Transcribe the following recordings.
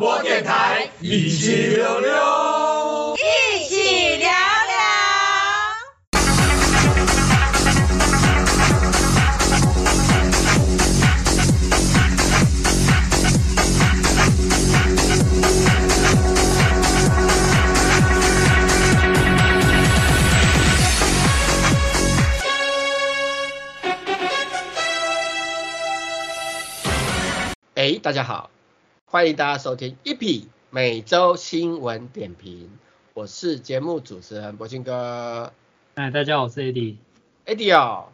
播电台，一起溜溜，欢迎大家收听 EP 每周新闻点评，我是节目主持人博兴哥。哎，大家好，我是 Eddie。Eddie 哦，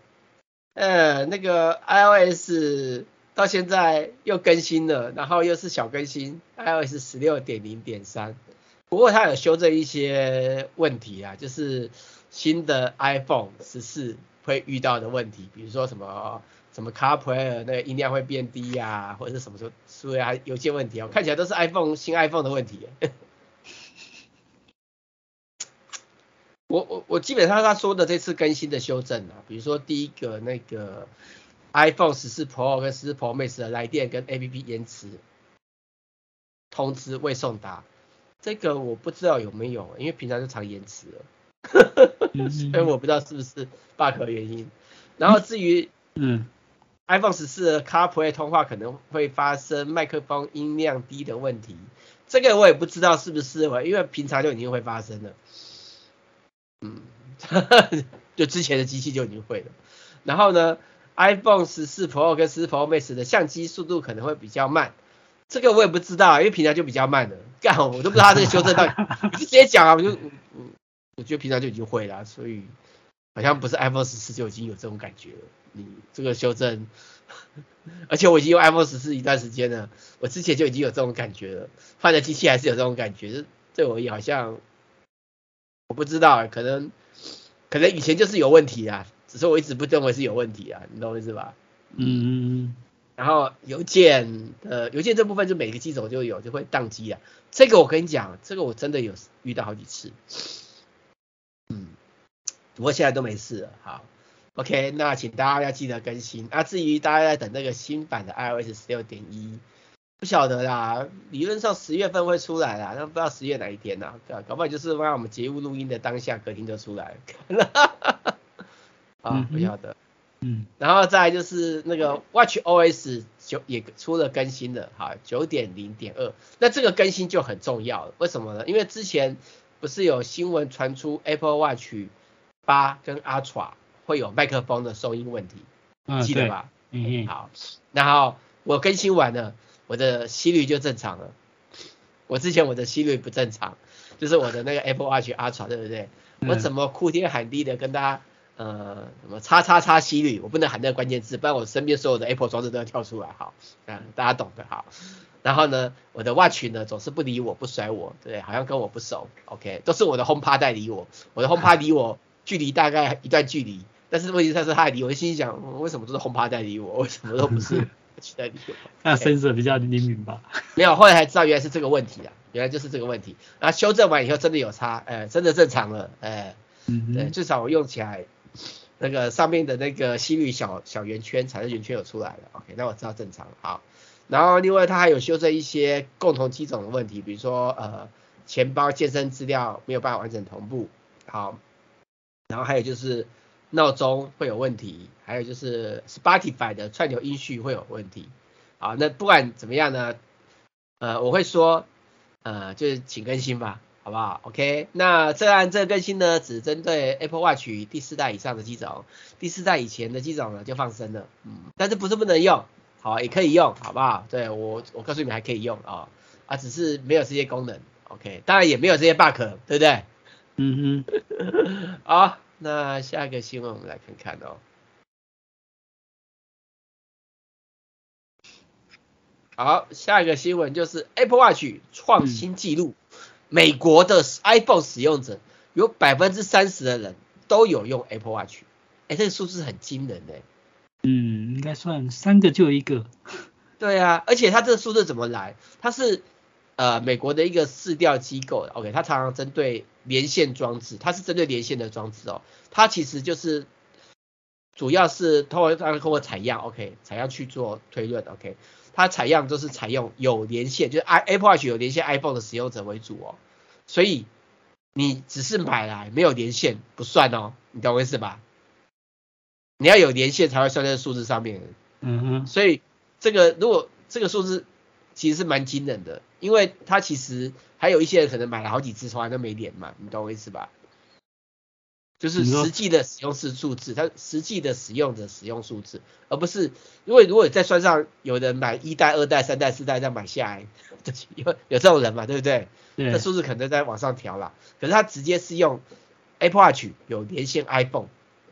呃，那个 iOS 到现在又更新了，然后又是小更新，iOS 十六点零点三。不过它有修正一些问题啊，就是新的 iPhone 十四会遇到的问题，比如说什么。什么 CarPlay 那个音量会变低呀、啊，或者是什么时候，所以还有些问题哦，看起来都是 iPhone 新 iPhone 的问题。我我我基本上他说的这次更新的修正啊，比如说第一个那个 iPhone 十四 Pro 跟十四 Pro Max 的来电跟 APP 延迟通知未送达，这个我不知道有没有，因为平常就常延迟了，所以我不知道是不是 bug 的原因。然后至于嗯。iPhone 十四的 CarPlay 通话可能会发生麦克风音量低的问题，这个我也不知道是不是，因为平常就已经会发生了。嗯，就之前的机器就已经会了。然后呢，iPhone 十四 Pro 跟十四 Pro Max 的相机速度可能会比较慢，这个我也不知道，因为平常就比较慢了。干，我都不知道他这个修正到底，你就直接讲啊，我就我我觉得平常就已经会了，所以好像不是 iPhone 十四就已经有这种感觉了。你这个修正，而且我已经用 iPhone 十四一段时间了，我之前就已经有这种感觉了，换了机器还是有这种感觉，就对我也好像我不知道，可能可能以前就是有问题啊，只是我一直不认为是有问题啊，你懂我意思吧？嗯嗯嗯。然后邮件呃邮件这部分就每个机种就有就会宕机啊，这个我跟你讲，这个我真的有遇到好几次，嗯，不过现在都没事了，好。OK，那请大家要记得更新。那、啊、至于大家在等那个新版的 iOS 十六点一，不晓得啦。理论上十月份会出来啦，那不知道十月哪一天呢？对啊？搞不好就是让我们节目录音的当下，隔天就出来了。啊，不晓得。嗯。然后再来就是那个 WatchOS 九也出了更新了，哈，九点零点二。那这个更新就很重要了，为什么呢？因为之前不是有新闻传出 Apple Watch 八跟 Ultra。会有麦克风的收音问题，嗯、记得吧？嗯嗯。好，然后我更新完了，我的心率就正常了。我之前我的心率不正常，就是我的那个 Apple Watch Ultra，对不对？嗯、我怎么哭天喊地的跟大家呃什么叉叉叉心率，我不能喊那个关键字，不然我身边所有的 Apple 装置都要跳出来。好，嗯，大家懂的。好，然后呢，我的 Watch 呢总是不理我，不甩我，对，好像跟我不熟。OK，都是我的 HomePod 在理我，我的 HomePod 离我距离大概一段距离。但是问题是，他还理我，心想，为什么都是 HomePod 在理我，为什么都不是 在理我？那 sensor 比较灵敏吧？没有，后来才知道原来是这个问题啊，原来就是这个问题。然后修正完以后真的有差，哎、欸，真的正常了，哎、欸，嗯，对，至少我用起来那个上面的那个心率小小圆圈，彩色圆圈有出来了，OK，那我知道正常。好，然后另外它还有修正一些共同机种的问题，比如说呃，钱包健身资料没有办法完整同步，好，然后还有就是。闹钟会有问题，还有就是 Spotify 的串流音序会有问题。好，那不管怎么样呢，呃，我会说，呃，就是请更新吧，好不好？OK，那这案这个更新呢，只针对 Apple Watch 第四代以上的机种，第四代以前的机种呢就放生了，嗯，但是不是不能用，好，也可以用，好不好？对我，我告诉你们还可以用啊，啊，只是没有这些功能，OK，当然也没有这些 bug，对不对？嗯哼，好。那下一个新闻我们来看看哦。好，下一个新闻就是 Apple Watch 创新纪录，嗯、美国的 iPhone 使用者有百分之三十的人都有用 Apple Watch，哎，这个数字很惊人哎。嗯，应该算三个就一个。对啊，而且它这个数字怎么来？它是。呃，美国的一个市调机构，OK，它常常针对连线装置，它是针对连线的装置哦，它其实就是主要是通过通过采样，OK，采样去做推论，OK，它采样就是采用有连线，就是 i Apple Watch 有连线 iPhone 的使用者为主哦，所以你只是买来没有连线不算哦，你懂我意思吧？你要有连线才会算在数字上面。嗯哼，所以这个如果这个数字其实是蛮惊人的，因为他其实还有一些人可能买了好几支从来都没连嘛，你懂我意思吧？就是实际的使用是数字，它实际的使用者使用数字，而不是因为如果你再算上有人买一代、二代、三代、四代再买下来，有有这种人嘛，对不对？对。这数字可能在往上调啦，可是他直接是用 Apple Watch 有连线 iPhone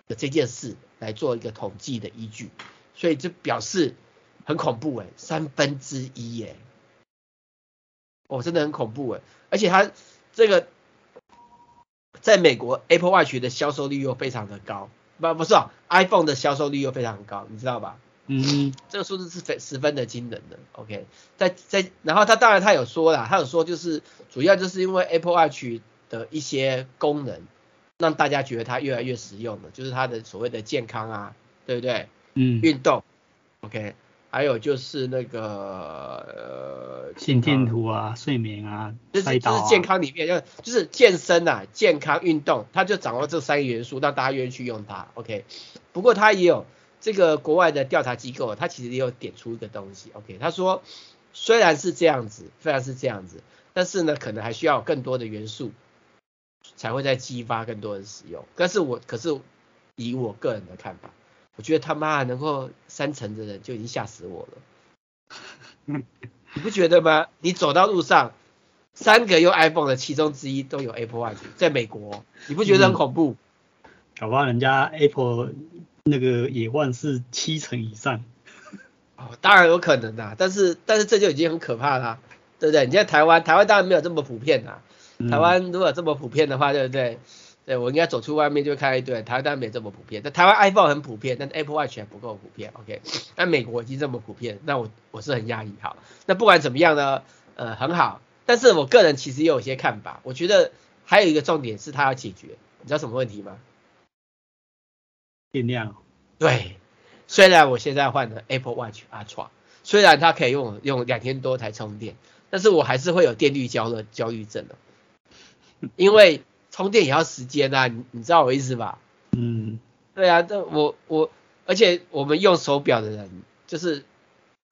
的这件事来做一个统计的依据，所以这表示很恐怖哎，三分之一耶，哦，真的很恐怖哎，而且它这个。在美国，Apple Watch 的销售率又非常的高，不不是啊，iPhone 的销售率又非常高，你知道吧？嗯，这个数字是非十分的惊人的。OK，在在，然后他当然他有说啦，他有说就是主要就是因为 Apple Watch 的一些功能，让大家觉得它越来越实用了，就是它的所谓的健康啊，对不对？嗯，运动，OK。还有就是那个呃，心电图啊，睡眠啊，就是就是健康里面要就是健身啊，健康运动，他就掌握这三个元素，让大家愿意去用它。OK，不过他也有这个国外的调查机构，他其实也有点出一个东西。OK，他说虽然是这样子，虽然是这样子，但是呢，可能还需要更多的元素才会再激发更多人使用。但是我可是以我个人的看法。我觉得他妈能够三成的人就已经吓死我了，你不觉得吗？你走到路上，三个用 iPhone 的其中之一都有 Apple Watch，在美国，你不觉得很恐怖？嗯、搞不好人家 Apple 那个野万是七成以上。哦，当然有可能啦，但是但是这就已经很可怕啦，对不对？你在台湾，台湾当然没有这么普遍啦。台湾如果这么普遍的话，对不对？对，我应该走出外面就会看一堆。台湾当然没这么普遍，但台湾 iPhone 很普遍，但 Apple Watch 还不够普遍。OK，但美国已经这么普遍，那我我是很压抑。好，那不管怎么样呢，呃，很好。但是我个人其实也有一些看法，我觉得还有一个重点是它要解决，你知道什么问题吗？电量。对，虽然我现在换了 Apple Watch Ultra，虽然它可以用用两天多才充电，但是我还是会有电力焦虑焦虑症的，因为。充电也要时间啊，你你知道我意思吧？嗯，对啊，这我我，而且我们用手表的人，就是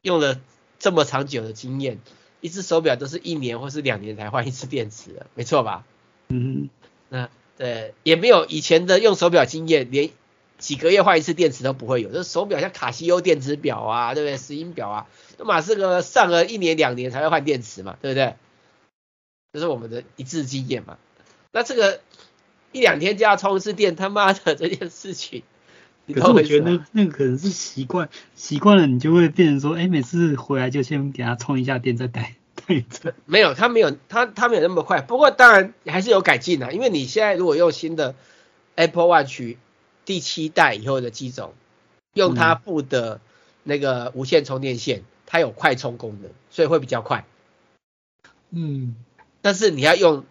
用了这么长久的经验，一只手表都是一年或是两年才换一次电池的，没错吧？嗯，那对，也没有以前的用手表经验，连几个月换一次电池都不会有。这手表像卡西欧电子表啊，对不对？石英表啊，那马是个上了一年两年才会换电池嘛，对不对？这是我们的一致经验嘛。那这个一两天就要充一次电，他妈的这件事情，可是我觉得那那个可能是习惯，习惯了你就会变成说，哎，每次回来就先给他充一下电再带带着。没有，他没有，他他没有那么快。不过当然还是有改进的，因为你现在如果用新的 Apple Watch 第七代以后的机种，用它附的那个无线充电线，它有快充功能，所以会比较快。嗯，但是你要用。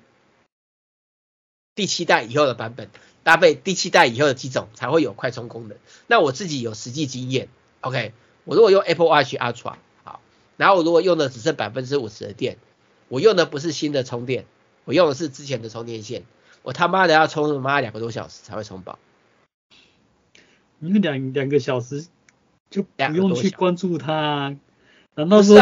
第七代以后的版本搭配第七代以后的机种才会有快充功能。那我自己有实际经验，OK，我如果用 Apple Watch Ultra 好，然后我如果用的只剩百分之五十的电，我用的不是新的充电，我用的是之前的充电线，我他妈的要充他妈两个多小时才会充饱。你两两个小时就不用去关注它，难道说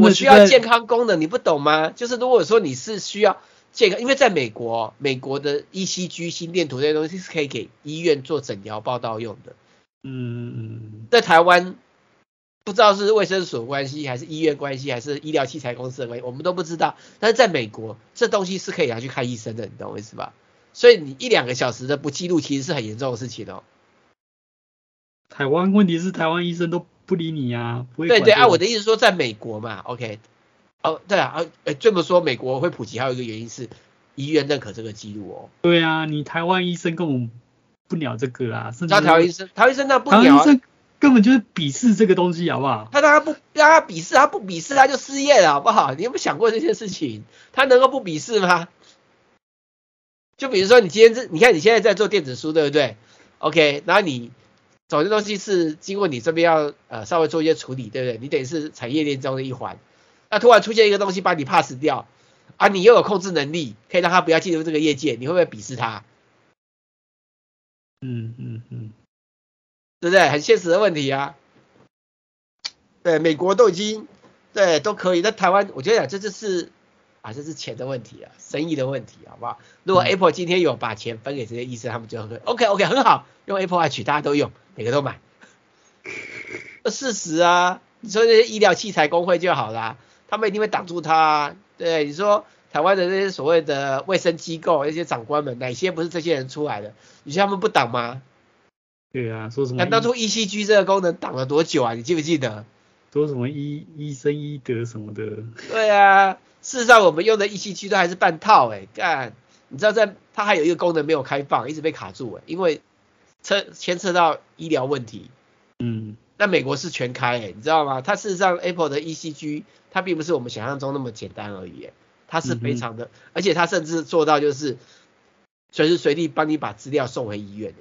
我需要健康功能？你不懂吗？就是如果说你是需要。这个，因为在美国，美国的 ECG 心电图这些东西是可以给医院做诊疗报道用的。嗯嗯。在台湾，不知道是卫生所关系，还是医院关系，还是医疗器材公司的关系，我们都不知道。但是在美国，这东西是可以拿去看医生的，你懂我意思吧？所以你一两个小时的不记录，其实是很严重的事情哦。台湾问题是台湾医生都不理你啊，不会。对对，啊，我的意思说在美国嘛，OK。哦，对啊，呃，这么说美国会普及，还有一个原因是医院认可这个记录哦。对啊，你台湾医生根本不鸟这个啊，甚至台湾医生，台湾医生那不鸟、啊，台湾医生根本就是鄙视这个东西，好不好？他当然不让他鄙视，他不鄙视他就失业了，好不好？你有没有想过这件事情？他能够不鄙视吗？就比如说你今天这，你看你现在在做电子书，对不对？OK，然后你总之东西是经过你这边要呃稍微做一些处理，对不对？你等于是产业链中的一环。那突然出现一个东西把你 pass 掉，啊，你又有控制能力，可以让他不要进入这个业界，你会不会鄙视他？嗯嗯嗯，对不对？很现实的问题啊。对，美国都已经对都可以，那台湾我觉得这就是啊，这是钱的问题啊，生意的问题，好不好？如果 Apple 今天有把钱分给这些医生，他们就会 OK OK 很好，用 Apple Watch 大家都用，每个都买。事实啊，你说那些医疗器材工会就好啦。他们一定会挡住他啊，对，你说台湾的那些所谓的卫生机构那些长官们，哪些不是这些人出来的？你说他们不挡吗？对啊，说什么？当初 ECG 这个功能挡了多久啊？你记不记得？说什么医医生医德什么的？对啊，事实上我们用的 ECG 都还是半套哎，干，你知道在它还有一个功能没有开放，一直被卡住哎，因为牵牵涉到医疗问题。嗯。那美国是全开哎，你知道吗？它事实上 Apple 的 ECG 它并不是我们想象中那么简单而已，它是非常的，嗯、而且它甚至做到就是随时随地帮你把资料送回医院的，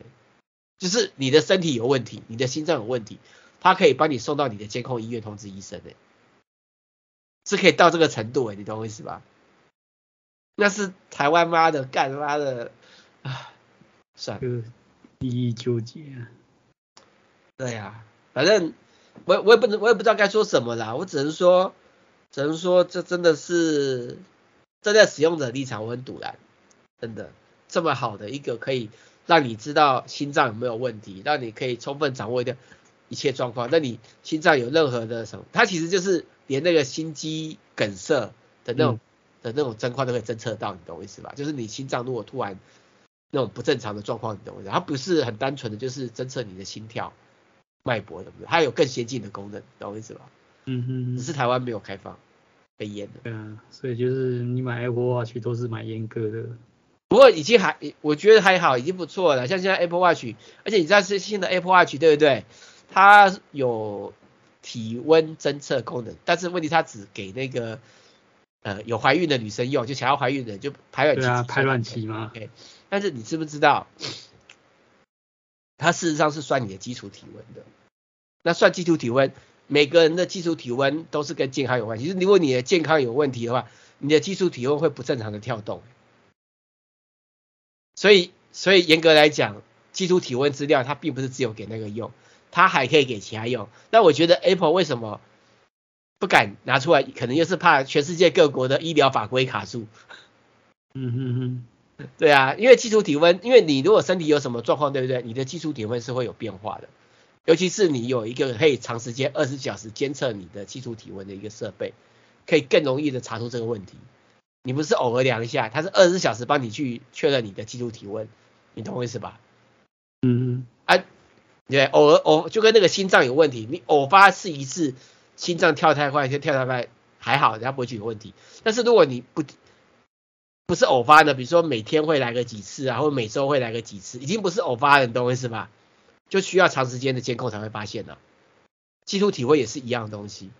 就是你的身体有问题，你的心脏有问题，它可以帮你送到你的监控医院通知医生的，是可以到这个程度哎，你懂我意思吧？那是台湾妈的干妈的啊，算了，利益纠结啊，对呀、啊。反正我我也不能我也不知道该说什么啦，我只能说只能说这真的是站在使用者立场，我很堵然，真的这么好的一个可以让你知道心脏有没有问题，让你可以充分掌握一点一切状况，那你心脏有任何的什么，它其实就是连那个心肌梗塞的那种、嗯、的那种状况都可以侦测到，你懂我意思吧？就是你心脏如果突然那种不正常的状况，你懂我意思？它不是很单纯的就是侦测你的心跳。脉搏的，它有更先进的功能，懂我意思吧？嗯哼，只是台湾没有开放，被阉的。对啊，所以就是你买 Apple Watch 都是买阉割的。不过已经还，我觉得还好，已经不错了。像现在 Apple Watch，而且你知道是新的 Apple Watch 对不对？它有体温侦测功能，但是问题它只给那个呃有怀孕的女生用，就想要怀孕的就排卵期。对啊，排卵期吗？OK。但是你知不知道？它事实上是算你的基础体温的，那算基础体温，每个人的基础体温都是跟健康有关系。如果你的健康有问题的话，你的基础体温会不正常的跳动。所以，所以严格来讲，基础体温资料它并不是只有给那个用，它还可以给其他用。那我觉得 Apple 为什么不敢拿出来？可能就是怕全世界各国的医疗法规卡住。嗯哼哼。对啊，因为基础体温，因为你如果身体有什么状况，对不对？你的基础体温是会有变化的，尤其是你有一个可以长时间二十小时监测你的基础体温的一个设备，可以更容易的查出这个问题。你不是偶尔量一下，它是二十四小时帮你去确认你的基础体温，你懂我意思吧？嗯，啊，对，偶尔偶就跟那个心脏有问题，你偶发是一次心脏跳太快，就跳太快还好，人家不会觉得有问题。但是如果你不不是偶发的，比如说每天会来个几次啊，或者每周会来个几次，已经不是偶发的，你懂我意思吧？就需要长时间的监控才会发现的。基础体温也是一样的东西，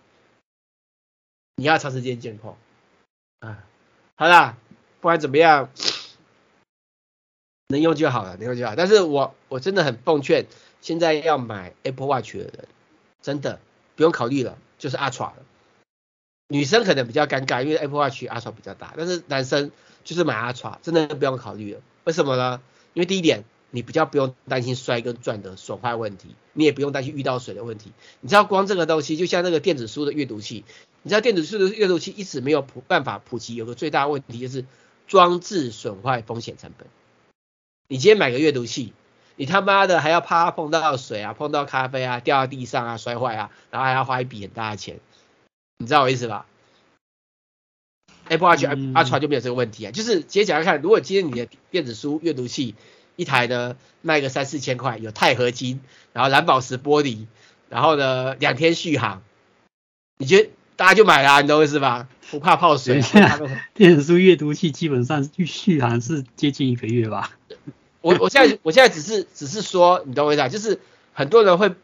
你要长时间监控。啊，好啦，不管怎么样，能用就好了，能用就好。但是我我真的很奉劝，现在要买 Apple Watch 的人，真的不用考虑了，就是 Ultra 了。女生可能比较尴尬，因为 Apple Watch Ultra 比较大，但是男生。就是买阿叉真的不用考虑了。为什么呢？因为第一点，你比较不用担心摔跟撞的损坏问题，你也不用担心遇到水的问题。你知道光这个东西，就像那个电子书的阅读器，你知道电子书的阅读器一直没有普办法普及，有个最大问题就是装置损坏风险成本。你今天买个阅读器，你他妈的还要怕碰到水啊，碰到咖啡啊，掉到地上啊，摔坏啊，然后还要花一笔很大的钱，你知道我意思吧？Apple Watch Ultra 就没有这个问题啊，就是直接讲来看，如果今天你的电子书阅读器一台呢卖个三四千块，有钛合金，然后蓝宝石玻璃，然后呢两天续航，你觉得大家就买啦，你懂我意思吧？不怕泡水。电子书阅读器基本上续航是接近一个月吧？我我现在我现在只是只是说，你懂我意思啊？就是很多人会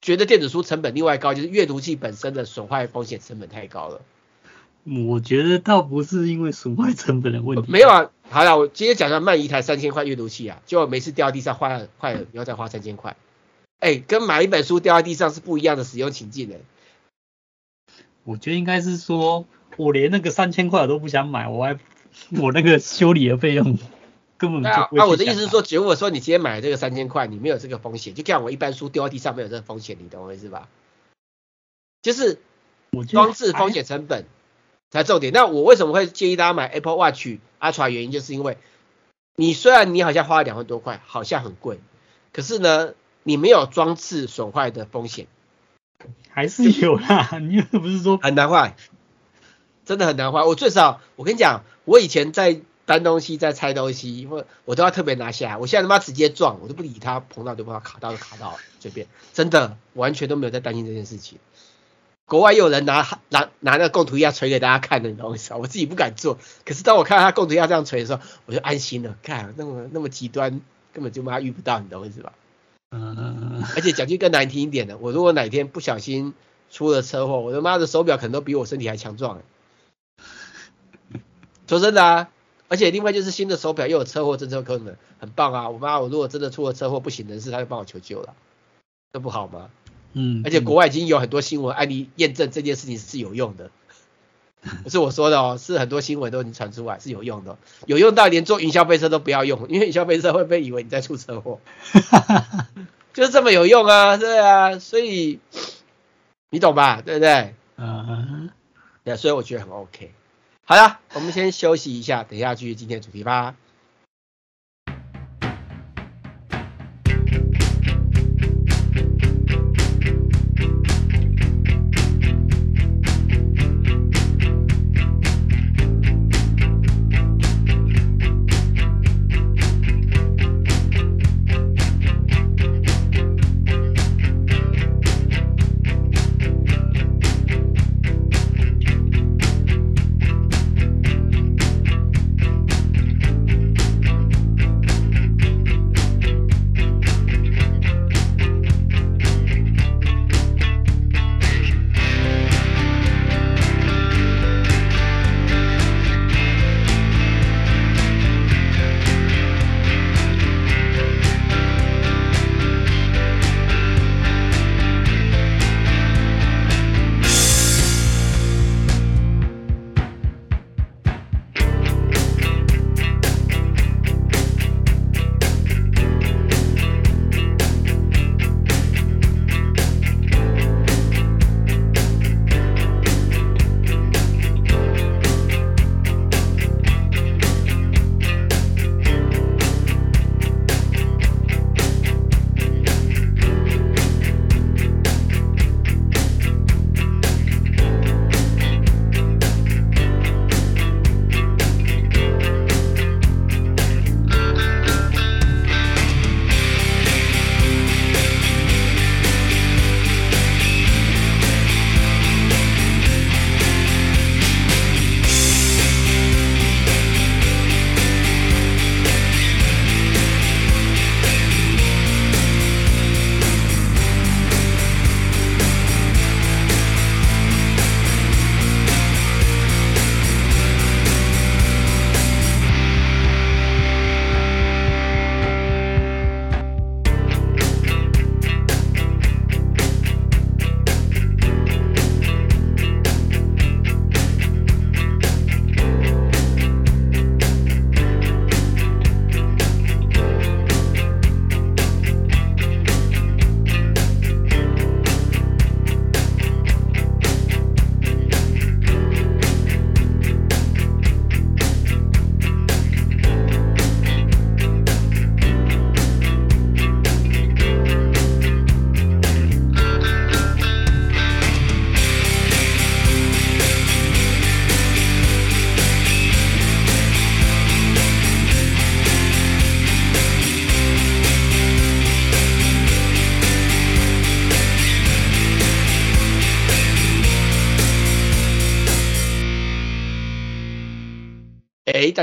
觉得电子书成本另外高，就是阅读器本身的损坏风险成本太高了。我觉得倒不是因为损坏成本的问题。没有啊，好了，我今天讲讲卖一台三千块阅读器啊，就每次掉地上坏了坏了，你要再花三千块，哎，跟买一本书掉在地上是不一样的使用情境的。我觉得应该是说，我连那个三千块我都不想买，我还 我那个修理的费用 根本就不会。啊，我的意思是说，如果说你今天买这个三千块，你没有这个风险，就像我一般书掉在地上没有这个风险，你懂我意思吧？就是装置风险成本才重点。那我为什么会建议大家买 Apple Watch Ultra？原因就是因为你虽然你好像花了两万多块，好像很贵，可是呢，你没有装置损坏的风险。还是有啦，你又不是说很难坏，真的很难坏。我最少，我跟你讲，我以前在搬东西、在拆东西，我我都要特别拿下来。我现在他妈直接撞，我都不理他，碰到就碰到，卡到就卡到，随便，真的完全都没有在担心这件事情。国外又有人拿拿拿那个供图压锤给大家看的，你懂我意思？我自己不敢做，可是当我看到他供图压这样锤的时候，我就安心了。看那么那么极端，根本就妈遇不到，你懂我意思吧？嗯，而且讲句更难听一点的，我如果哪天不小心出了车祸，我的妈的手表可能都比我身体还强壮。说真的啊，而且另外就是新的手表又有车祸侦测功能，很棒啊！我妈我如果真的出了车祸不省人事，她就帮我求救了，这不好吗？嗯，而且国外已经有很多新闻案例验证这件事情是有用的。不是我说的哦，是很多新闻都已经传出来是有用的，有用到连坐云霄飞车都不要用，因为云霄飞车会被以为你在出车祸，就是这么有用啊，对啊，所以你懂吧，对不对？嗯，对，所以我觉得很 OK。好了，我们先休息一下，等一下继续今天的主题吧。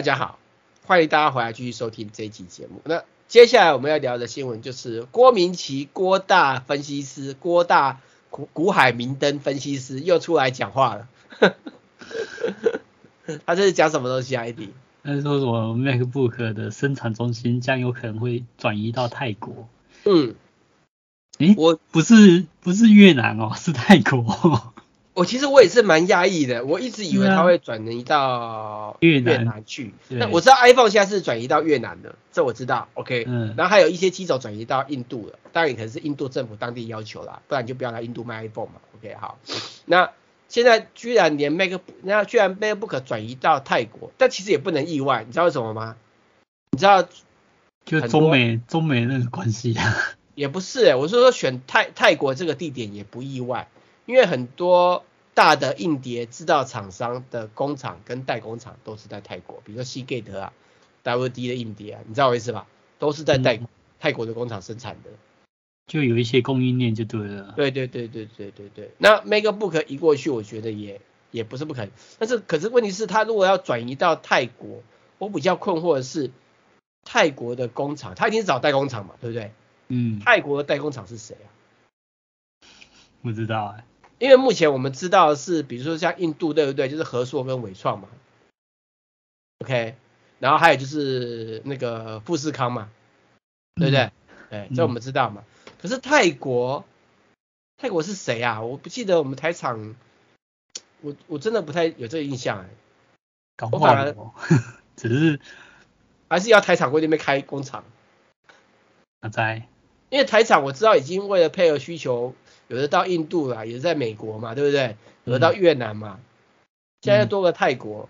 家好，欢迎大家回来继续收听这一期节目。那接下来我们要聊的新闻就是郭明奇郭大分析师，郭大古古海明灯分析师又出来讲话了。他这是讲什么东西啊？艾迪？他是说什么 MacBook 的生产中心将有可能会转移到泰国。嗯，诶，我不是不是越南哦，是泰国。我其实我也是蛮压抑的，我一直以为它会转移到越南去。那我知道 iPhone 现在是转移到越南的，这我知道。OK，嗯，然后还有一些机种转移到印度了，当然也可能是印度政府当地要求啦，不然就不要来印度卖 iPhone 嘛。OK，好，那现在居然连 MacBook，那居然 MacBook 转移到泰国，但其实也不能意外，你知道为什么吗？你知道？就中美中美那个关系啊？也不是、欸，我是说选泰泰国这个地点也不意外，因为很多。大的硬碟制造厂商的工厂跟代工厂都是在泰国，比如说 Seagate 啊，WD 的硬碟啊，你知道我意思吧？都是在泰、嗯、泰国的工厂生产的，就有一些供应链就对了。对对对对对对对。那 MacBook 移过去，我觉得也也不是不可能。但是可是问题是，他如果要转移到泰国，我比较困惑的是，泰国的工厂，他一定是找代工厂嘛，对不对？嗯。泰国的代工厂是谁啊？不知道哎、欸。因为目前我们知道的是，比如说像印度对不对？就是和硕跟伟创嘛，OK，然后还有就是那个富士康嘛，对不对？哎、嗯，这我们知道嘛。嗯、可是泰国，泰国是谁啊？我不记得我们台厂，我我真的不太有这个印象哎。搞不好 只是还是要台厂过去那边开工厂。阿在，因为台厂我知道已经为了配合需求。有的到印度啦，有的在美国嘛，对不对？有的到越南嘛，嗯、现在多个泰国，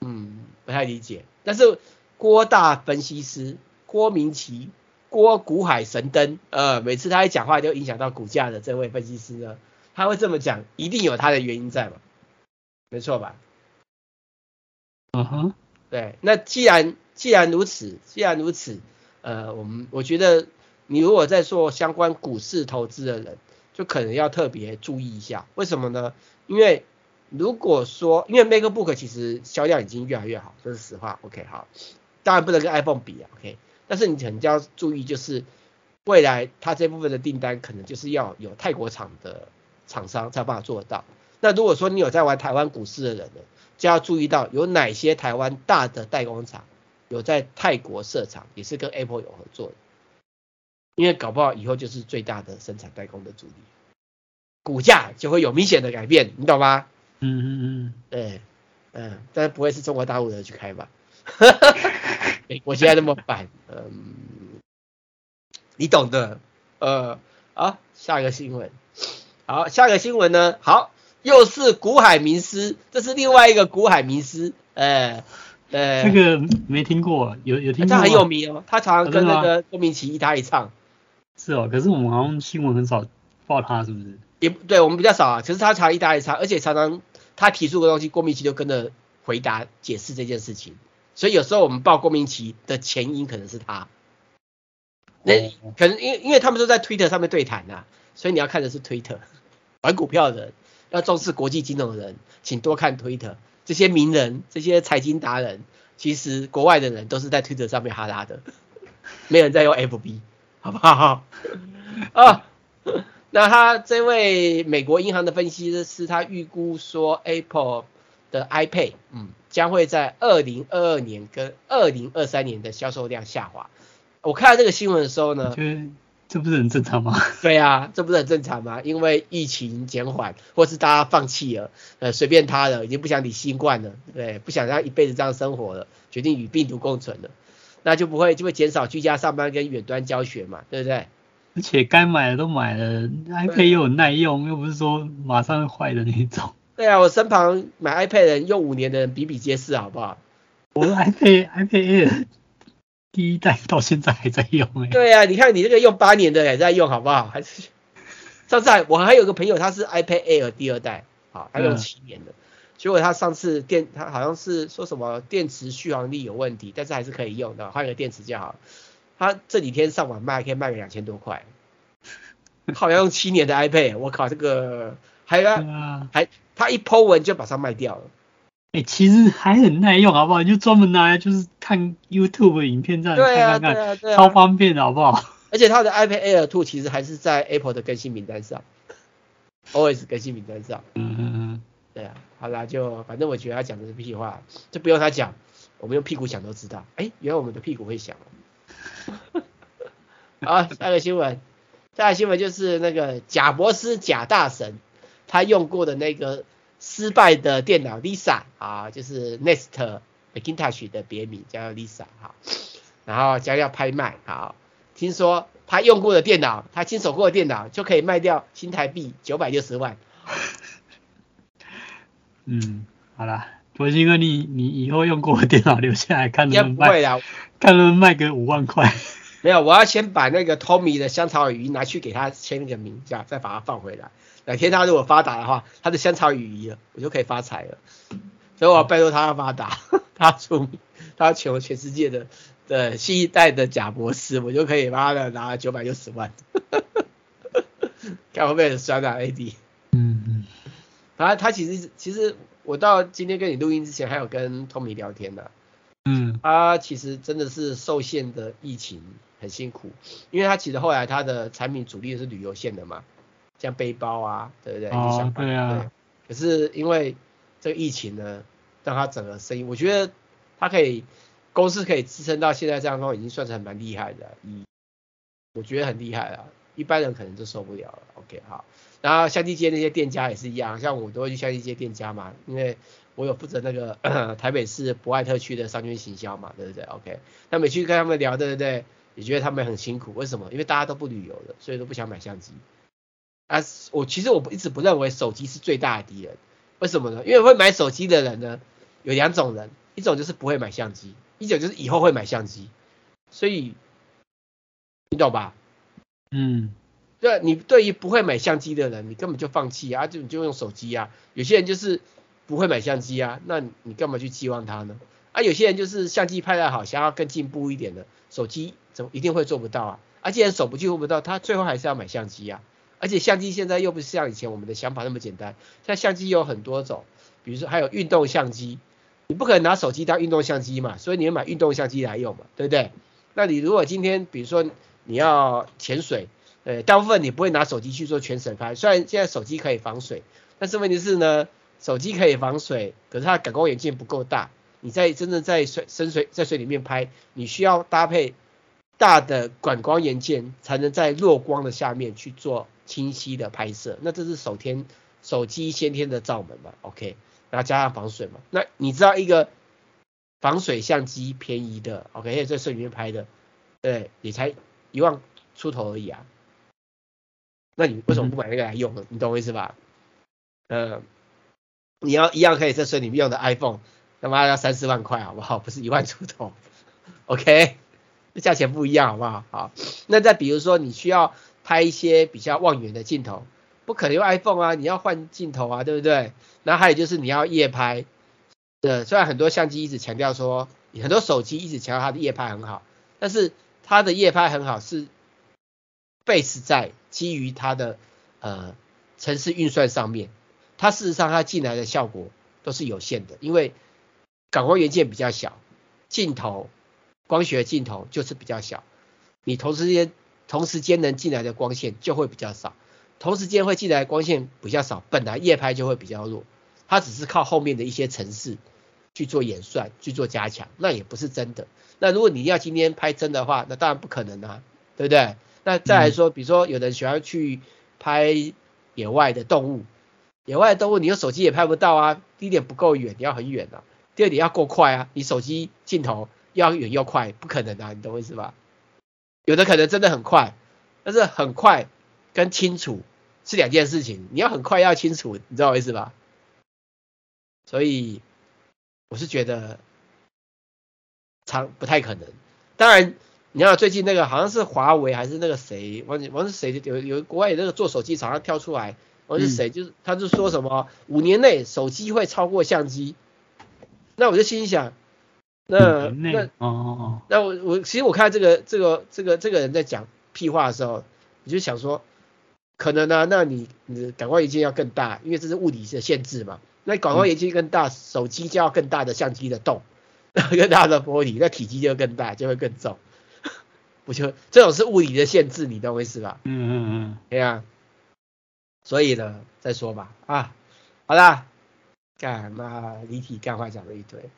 嗯，不太理解。但是郭大分析师郭明奇，郭股海神灯，呃，每次他一讲话就影响到股价的这位分析师呢，他会这么讲，一定有他的原因在嘛，没错吧？嗯哼，对。那既然既然如此，既然如此，呃，我们我觉得你如果在做相关股市投资的人。就可能要特别注意一下，为什么呢？因为如果说，因为 MacBook 其实销量已经越来越好，这是实话。OK，好，当然不能跟 iPhone 比啊。OK，但是你可能就要注意，就是未来它这部分的订单可能就是要有泰国厂的厂商才有办法做得到。那如果说你有在玩台湾股市的人呢，就要注意到有哪些台湾大的代工厂有在泰国设厂，也是跟 Apple 有合作的。因为搞不好以后就是最大的生产代工的主力，股价就会有明显的改变，你懂吗？嗯嗯嗯，对，嗯，但是不会是中国大陆的人去开吧？美国现在那么办，嗯，你懂的，呃，好，下一个新闻，好，下一个新闻呢？好，又是股海名师，这是另外一个股海名师，哎，呃，这个没听过，有有听过，他很有名哦，他常常跟那个郭明奇一搭一唱。是哦，可是我们好像新闻很少报他，是不是？也对我们比较少啊。可是他查一搭一查，而且常常他提出的东西，郭明奇就跟着回答解释这件事情。所以有时候我们报郭明奇的前因可能是他。那可能因因为他们都在 Twitter 上面对谈啊，所以你要看的是 Twitter。玩股票的人，要重视国际金融的人，请多看 Twitter。这些名人，这些财经达人，其实国外的人都是在 Twitter 上面哈拉的，没人在用 FB。好不好？啊，那他这位美国银行的分析师，他预估说，Apple 的 iPad，嗯，将会在二零二二年跟二零二三年的销售量下滑。我看到这个新闻的时候呢，这不是很正常吗？对啊，这不是很正常吗？因为疫情减缓，或是大家放弃了，呃，随便他了，已经不想理新冠了，对，不想让一辈子这样生活了，决定与病毒共存了。那就不会就会减少居家上班跟远端教学嘛，对不对？而且该买的都买了，iPad 又有耐用，又不是说马上坏的那种。对啊，我身旁买 iPad 的人用五年的人比比皆是，好不好？我的 iPad iPad Air 第一代到现在还在用哎。对啊，你看你这个用八年的也在用，好不好？还是 上次还我还有个朋友，他是 iPad Air 第二代，好，他用七年的。嗯结果他上次电，他好像是说什么电池续航力有问题，但是还是可以用的，换个电池就好。他这几天上网卖，可以卖个两千多块。好像用七年的 iPad，我靠，这个还要、啊、还他一 po 文就马上卖掉了。哎、欸，其实还很耐用，好不好？你就专门拿来就是看 YouTube 影片这样看看看，超方便的，好不好？而且他的 iPad Air 2其实还是在 Apple 的更新名单上，OS 更新名单上。嗯嗯嗯。对啊，好啦，就反正我觉得他讲的是屁话，就不用他讲，我们用屁股想都知道。哎，原来我们的屁股会响。好，下个新闻，下个新闻就是那个贾博士贾大神，他用过的那个失败的电脑 Lisa 啊，就是 Nest Macintosh 的别名叫 Lisa 哈，然后将要拍卖好，听说他用过的电脑，他亲手过的电脑就可以卖掉新台币九百六十万。嗯，好啦，博鑫哥，你你以后用过我电脑留下来看能不能卖，看能不能卖个五万块。没有，我要先把那个 Tommy 的香草雨衣拿去给他签一个名，这样再把它放回来。哪天他如果发达的话，他的香草雨衣了，我就可以发财了。所以我要拜托他要发达，他出名，他要全全世界的的新一代的贾博士，我就可以把他拿了九百六十万。看会不会很酸啊，AD？嗯嗯。他他其实其实我到今天跟你录音之前，还有跟 Tommy 聊天的。嗯。他其实真的是受限的疫情。很辛苦，因为他其实后来他的产品主力是旅游线的嘛，像背包啊，对不对？哦，对啊。对。可是因为这个疫情呢，让他整个生意，我觉得他可以公司可以支撑到现在这样的话，已经算是很蛮厉害的。嗯，我觉得很厉害了，一般人可能就受不了了。OK，好。然后相机街那些店家也是一样，像我都会去相机街店家嘛，因为我有负责那个 台北市博爱特区的商圈行销嘛，对不对？OK，那每去跟他们聊，对不对？也觉得他们很辛苦，为什么？因为大家都不旅游了，所以都不想买相机。啊，我其实我一直不认为手机是最大的敌人，为什么呢？因为会买手机的人呢，有两种人，一种就是不会买相机，一种就是以后会买相机。所以你懂吧？嗯，对，你对于不会买相机的人，你根本就放弃啊，就你就用手机啊。有些人就是不会买相机啊，那你干嘛去寄望他呢？啊，有些人就是相机拍得好，想要更进步一点的。手机怎么一定会做不到啊？而且手不进步不到，他最后还是要买相机啊。而且相机现在又不是像以前我们的想法那么简单，现在相机有很多种，比如说还有运动相机，你不可能拿手机当运动相机嘛，所以你要买运动相机来用嘛，对不对？那你如果今天比如说你要潜水，呃，大部分你不会拿手机去做全水拍，虽然现在手机可以防水，但是问题是呢，手机可以防水，可是它感光元件不够大。你在真正在水深水在水里面拍，你需要搭配大的感光元件，才能在弱光的下面去做清晰的拍摄。那这是手天手机先天的罩门嘛？OK，然后加上防水嘛。那你知道一个防水相机便宜的，OK，在水里面拍的，对，也才一万出头而已啊。那你为什么不买那个来用呢？你懂我意思吧？呃，你要一样可以在水里面用的 iPhone。他妈要三四万块好不好？不是一万出头，OK？这价钱不一样好不好？好，那再比如说你需要拍一些比较望远的镜头，不可能用 iPhone 啊，你要换镜头啊，对不对？那还有就是你要夜拍，呃，虽然很多相机一直强调说，很多手机一直强调它的夜拍很好，但是它的夜拍很好是 base 在基于它的呃城市运算上面，它事实上它进来的效果都是有限的，因为感光元件比较小，镜头光学镜头就是比较小，你同时间同时间能进来的光线就会比较少，同时间会进来的光线比较少，本来夜拍就会比较弱，它只是靠后面的一些城市去做演算去做加强，那也不是真的。那如果你要今天拍真的话，那当然不可能啊，对不对？那再来说，比如说有人喜欢去拍野外的动物，野外的动物你用手机也拍不到啊，第一点不够远，你要很远啊。第二点要够快啊，你手机镜头要远又快，不可能啊，你懂我意思吧？有的可能真的很快，但是很快跟清楚是两件事情，你要很快要清楚，你知道我意思吧？所以我是觉得长不太可能。当然，你看最近那个好像是华为还是那个谁，忘记忘记是谁有有国外有那个做手机厂商跳出来，忘记是谁，就是他就说什么五年内手机会超过相机。那我就心想，那那哦哦哦，那我我其实我看这个这个这个这个人在讲屁话的时候，我就想说，可能呢、啊，那你你的感光元件要更大，因为这是物理的限制嘛。那感光元件更大，手机就要更大的相机的洞，更大的玻璃，那体积就更大，就会更重。不就这种是物理的限制，你懂我意思吧？嗯嗯嗯，对啊。所以呢，再说吧啊，好啦。干嘛离题干话讲了一堆，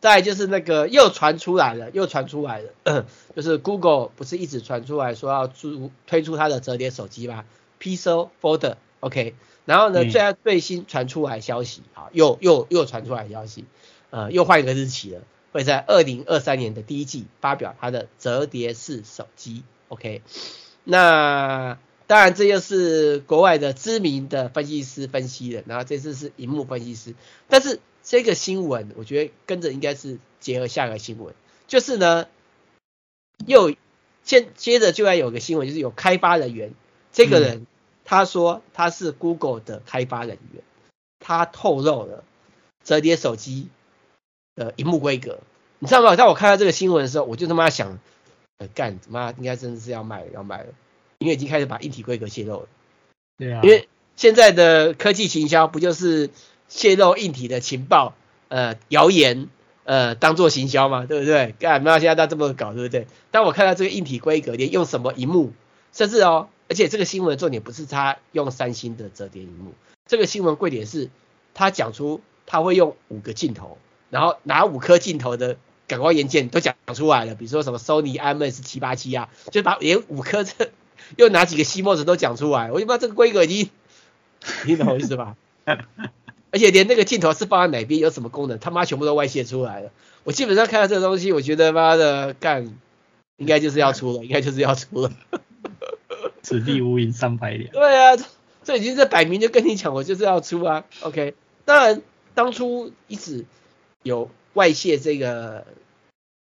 再就是那个又传出来了，又传出来了，就是 Google 不是一直传出来说要出推出它的折叠手机吗？Pixel Fold，OK，然后呢，最最新传出来消息啊，又又又传出来消息，呃，又换一个日期了，会在二零二三年的第一季发表它的折叠式手机，OK，那当然这又是国外的知名的分析师分析的，然后这次是荧幕分析师，但是。这个新闻，我觉得跟着应该是结合下个新闻，就是呢，又接接着就要有个新闻，就是有开发人员，这个人、嗯、他说他是 Google 的开发人员，他透露了折叠手机的萤幕规格，你知道吗？当我看到这个新闻的时候，我就他妈想，呃，干妈应该真的是要卖了要卖了，因为已经开始把硬体规格泄露了。对啊，因为现在的科技行销不就是？泄露硬体的情报，呃，谣言，呃，当做行销嘛，对不对？干嘛现在他这么搞，对不对？当我看到这个硬体规格，连用什么荧幕，甚至哦，而且这个新闻重点不是他用三星的折叠荧幕，这个新闻贵点是，他讲出他会用五个镜头，然后拿五颗镜头的感光元件都讲出来了，比如说什么 Sony IMX 七八七啊，就把连五颗这又拿几个 CMOS 都讲出来，我就不知道这个规格已经，你懂我意思吧？而且连那个镜头是放在哪边，有什么功能，他妈全部都外泄出来了。我基本上看到这个东西，我觉得妈的干，应该就是要出了，应该就是要出了。此地无银三百两。对啊，这已经是摆明就跟你讲，我就是要出啊。OK，当然当初一直有外泄这个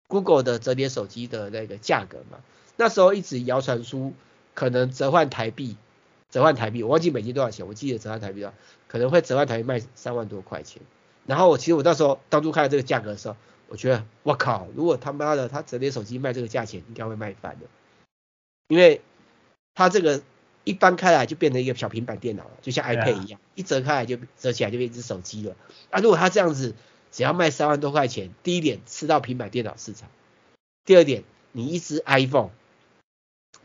Google 的折叠手机的那个价格嘛，那时候一直谣传出可能折换台币。折换台币，我忘记美金多少钱，我记得折换台币啊，可能会折换台币卖三万多块钱。然后我其实我那时候当初看到这个价格的时候，我觉得我靠，如果他妈的他折叠手机卖这个价钱，应该会卖翻的，因为他这个一翻开来就变成一个小平板电脑了，就像 iPad 一样，一折开来就折起来就变一只手机了。啊，如果他这样子只要卖三万多块钱，第一点吃到平板电脑市场，第二点你一只 iPhone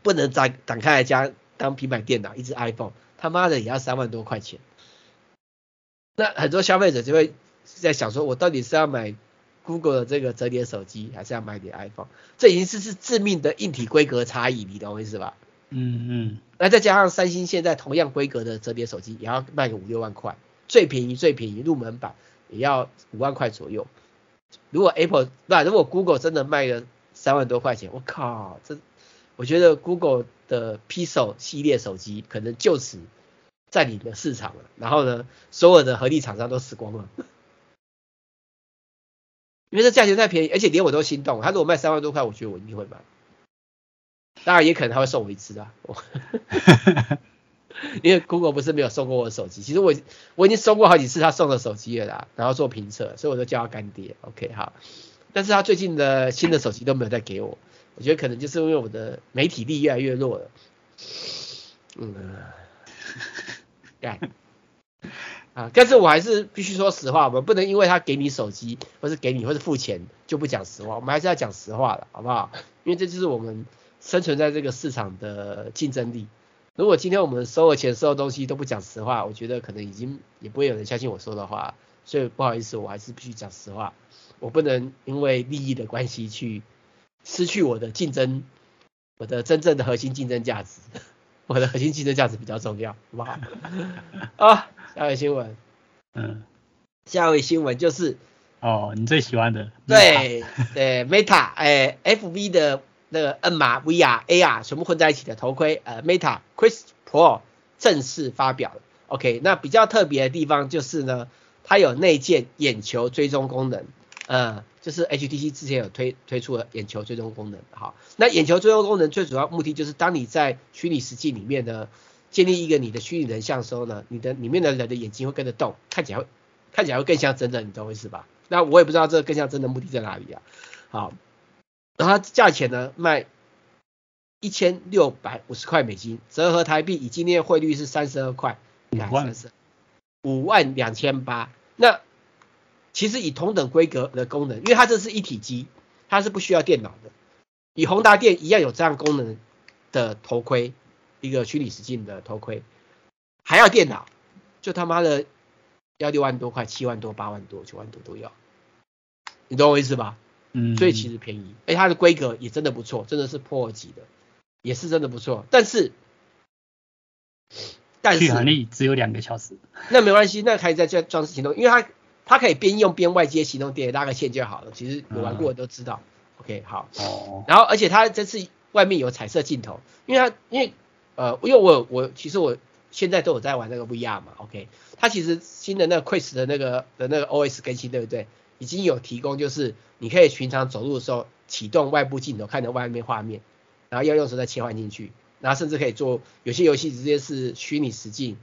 不能展展开来加。当平板电脑，一支 iPhone，他妈的也要三万多块钱。那很多消费者就会在想说，我到底是要买 Google 的这个折叠手机，还是要买点 iPhone？这已经是是致命的硬体规格差异，你懂我意思吧？嗯嗯。那再加上三星现在同样规格的折叠手机，也要卖个五六万块，最便宜最便宜入门版也要五万块左右。如果 Apple 不，如果 Google 真的卖了三万多块钱，我靠，这。我觉得 Google 的 Pixel 系列手机可能就此占领了市场了，然后呢，所有的合力厂商都死光了，因为这价钱太便宜，而且连我都心动。他如果卖三万多块，我觉得我一定会买。当然也可能他会送我一支啊，因为 Google 不是没有送过我的手机，其实我我已经收过好几次他送的手机了啦，然后做评测，所以我都叫他干爹。OK 好，但是他最近的新的手机都没有再给我。我觉得可能就是因为我的媒体力越来越弱了，嗯，干，啊，但是我还是必须说实话，我们不能因为他给你手机，或是给你，或是付钱就不讲实话，我们还是要讲实话的，好不好？因为这就是我们生存在这个市场的竞争力。如果今天我们收了钱、收的东西都不讲实话，我觉得可能已经也不会有人相信我说的话，所以不好意思，我还是必须讲实话，我不能因为利益的关系去。失去我的竞争，我的真正的核心竞争价值，我的核心竞争价值比较重要，好不好？啊，下一位新闻，嗯，下一位新闻就是，哦，你最喜欢的，对对，Meta，哎，FB 的那个 N 码 VR AR 全部混在一起的头盔，呃，Meta Quest Pro 正式发表了。OK，那比较特别的地方就是呢，它有内建眼球追踪功能，呃。就是 HTC 之前有推推出了眼球追踪功能，好，那眼球追踪功能最主要目的就是当你在虚拟实际里面呢，建立一个你的虚拟人像的时候呢，你的里面的人的眼睛会跟着动，看起来会看起来会更像真的，你懂我意思吧？那我也不知道这个更像真的目的在哪里啊。好，然后它价钱呢卖一千六百五十块美金，折合台币以今天汇率是三十二块，你看三十五万两千八，那。其实以同等规格的功能，因为它这是一体机，它是不需要电脑的。以宏达电一样有这样功能的头盔，一个虚拟实境的头盔，还要电脑，就他妈的要六万多块、七万多、八万多、九万多都要。你懂我意思吧？嗯，所以其实便宜，而且它的规格也真的不错，真的是 Pro 级的，也是真的不错。但是，但是续航力只有两个小时，那没关系，那可以在这装饰行动，因为它它可以边用边外接行动电源拉个线就好了。其实有玩过的都知道。嗯、OK，好。哦。然后，而且它这次外面有彩色镜头，因为它因为呃，因为我我其实我现在都有在玩那个 VR 嘛。OK，它其实新的那个 Quest 的那个的那个 OS 更新，对不对？已经有提供，就是你可以寻常走路的时候启动外部镜头，看着外面画面，然后要用的时候再切换进去，然后甚至可以做有些游戏直接是虚拟实境，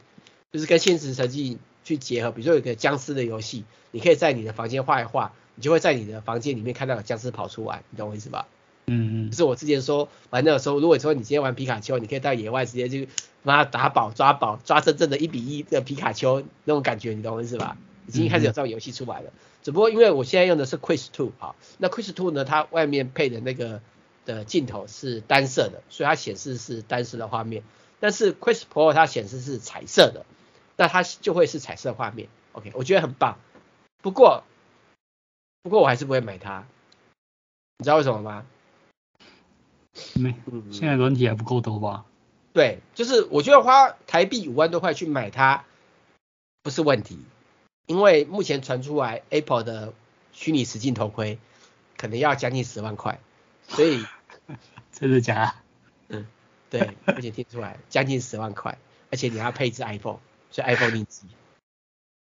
就是跟现实实境去结合。比如说有个僵尸的游戏，你可以在你的房间画一画，你就会在你的房间里面看到有僵尸跑出来，你懂我意思吧？嗯嗯。就是我之前说玩那个时候，如果说你今天玩皮卡丘，你可以到野外直接就把它打宝抓宝，抓真正的一比一的皮卡丘那种感觉，你懂我意思吧？已经开始有这种游戏出来了。只不过因为我现在用的是 Quest 2啊，那 Quest 2呢，它外面配的那个的镜头是单色的，所以它显示是单色的画面。但是 Quest Pro 它显示是彩色的，那它就会是彩色画面。OK，我觉得很棒。不过，不过我还是不会买它。你知道为什么吗？没，现在软体还不够多吧？对，就是我觉得花台币五万多块去买它不是问题。因为目前传出来 Apple 的虚拟实境头盔可能要将近十万块，所以 真的假的？嗯，对，目前听出来 将近十万块，而且你要配置 iPhone，所以 iPhone 另机。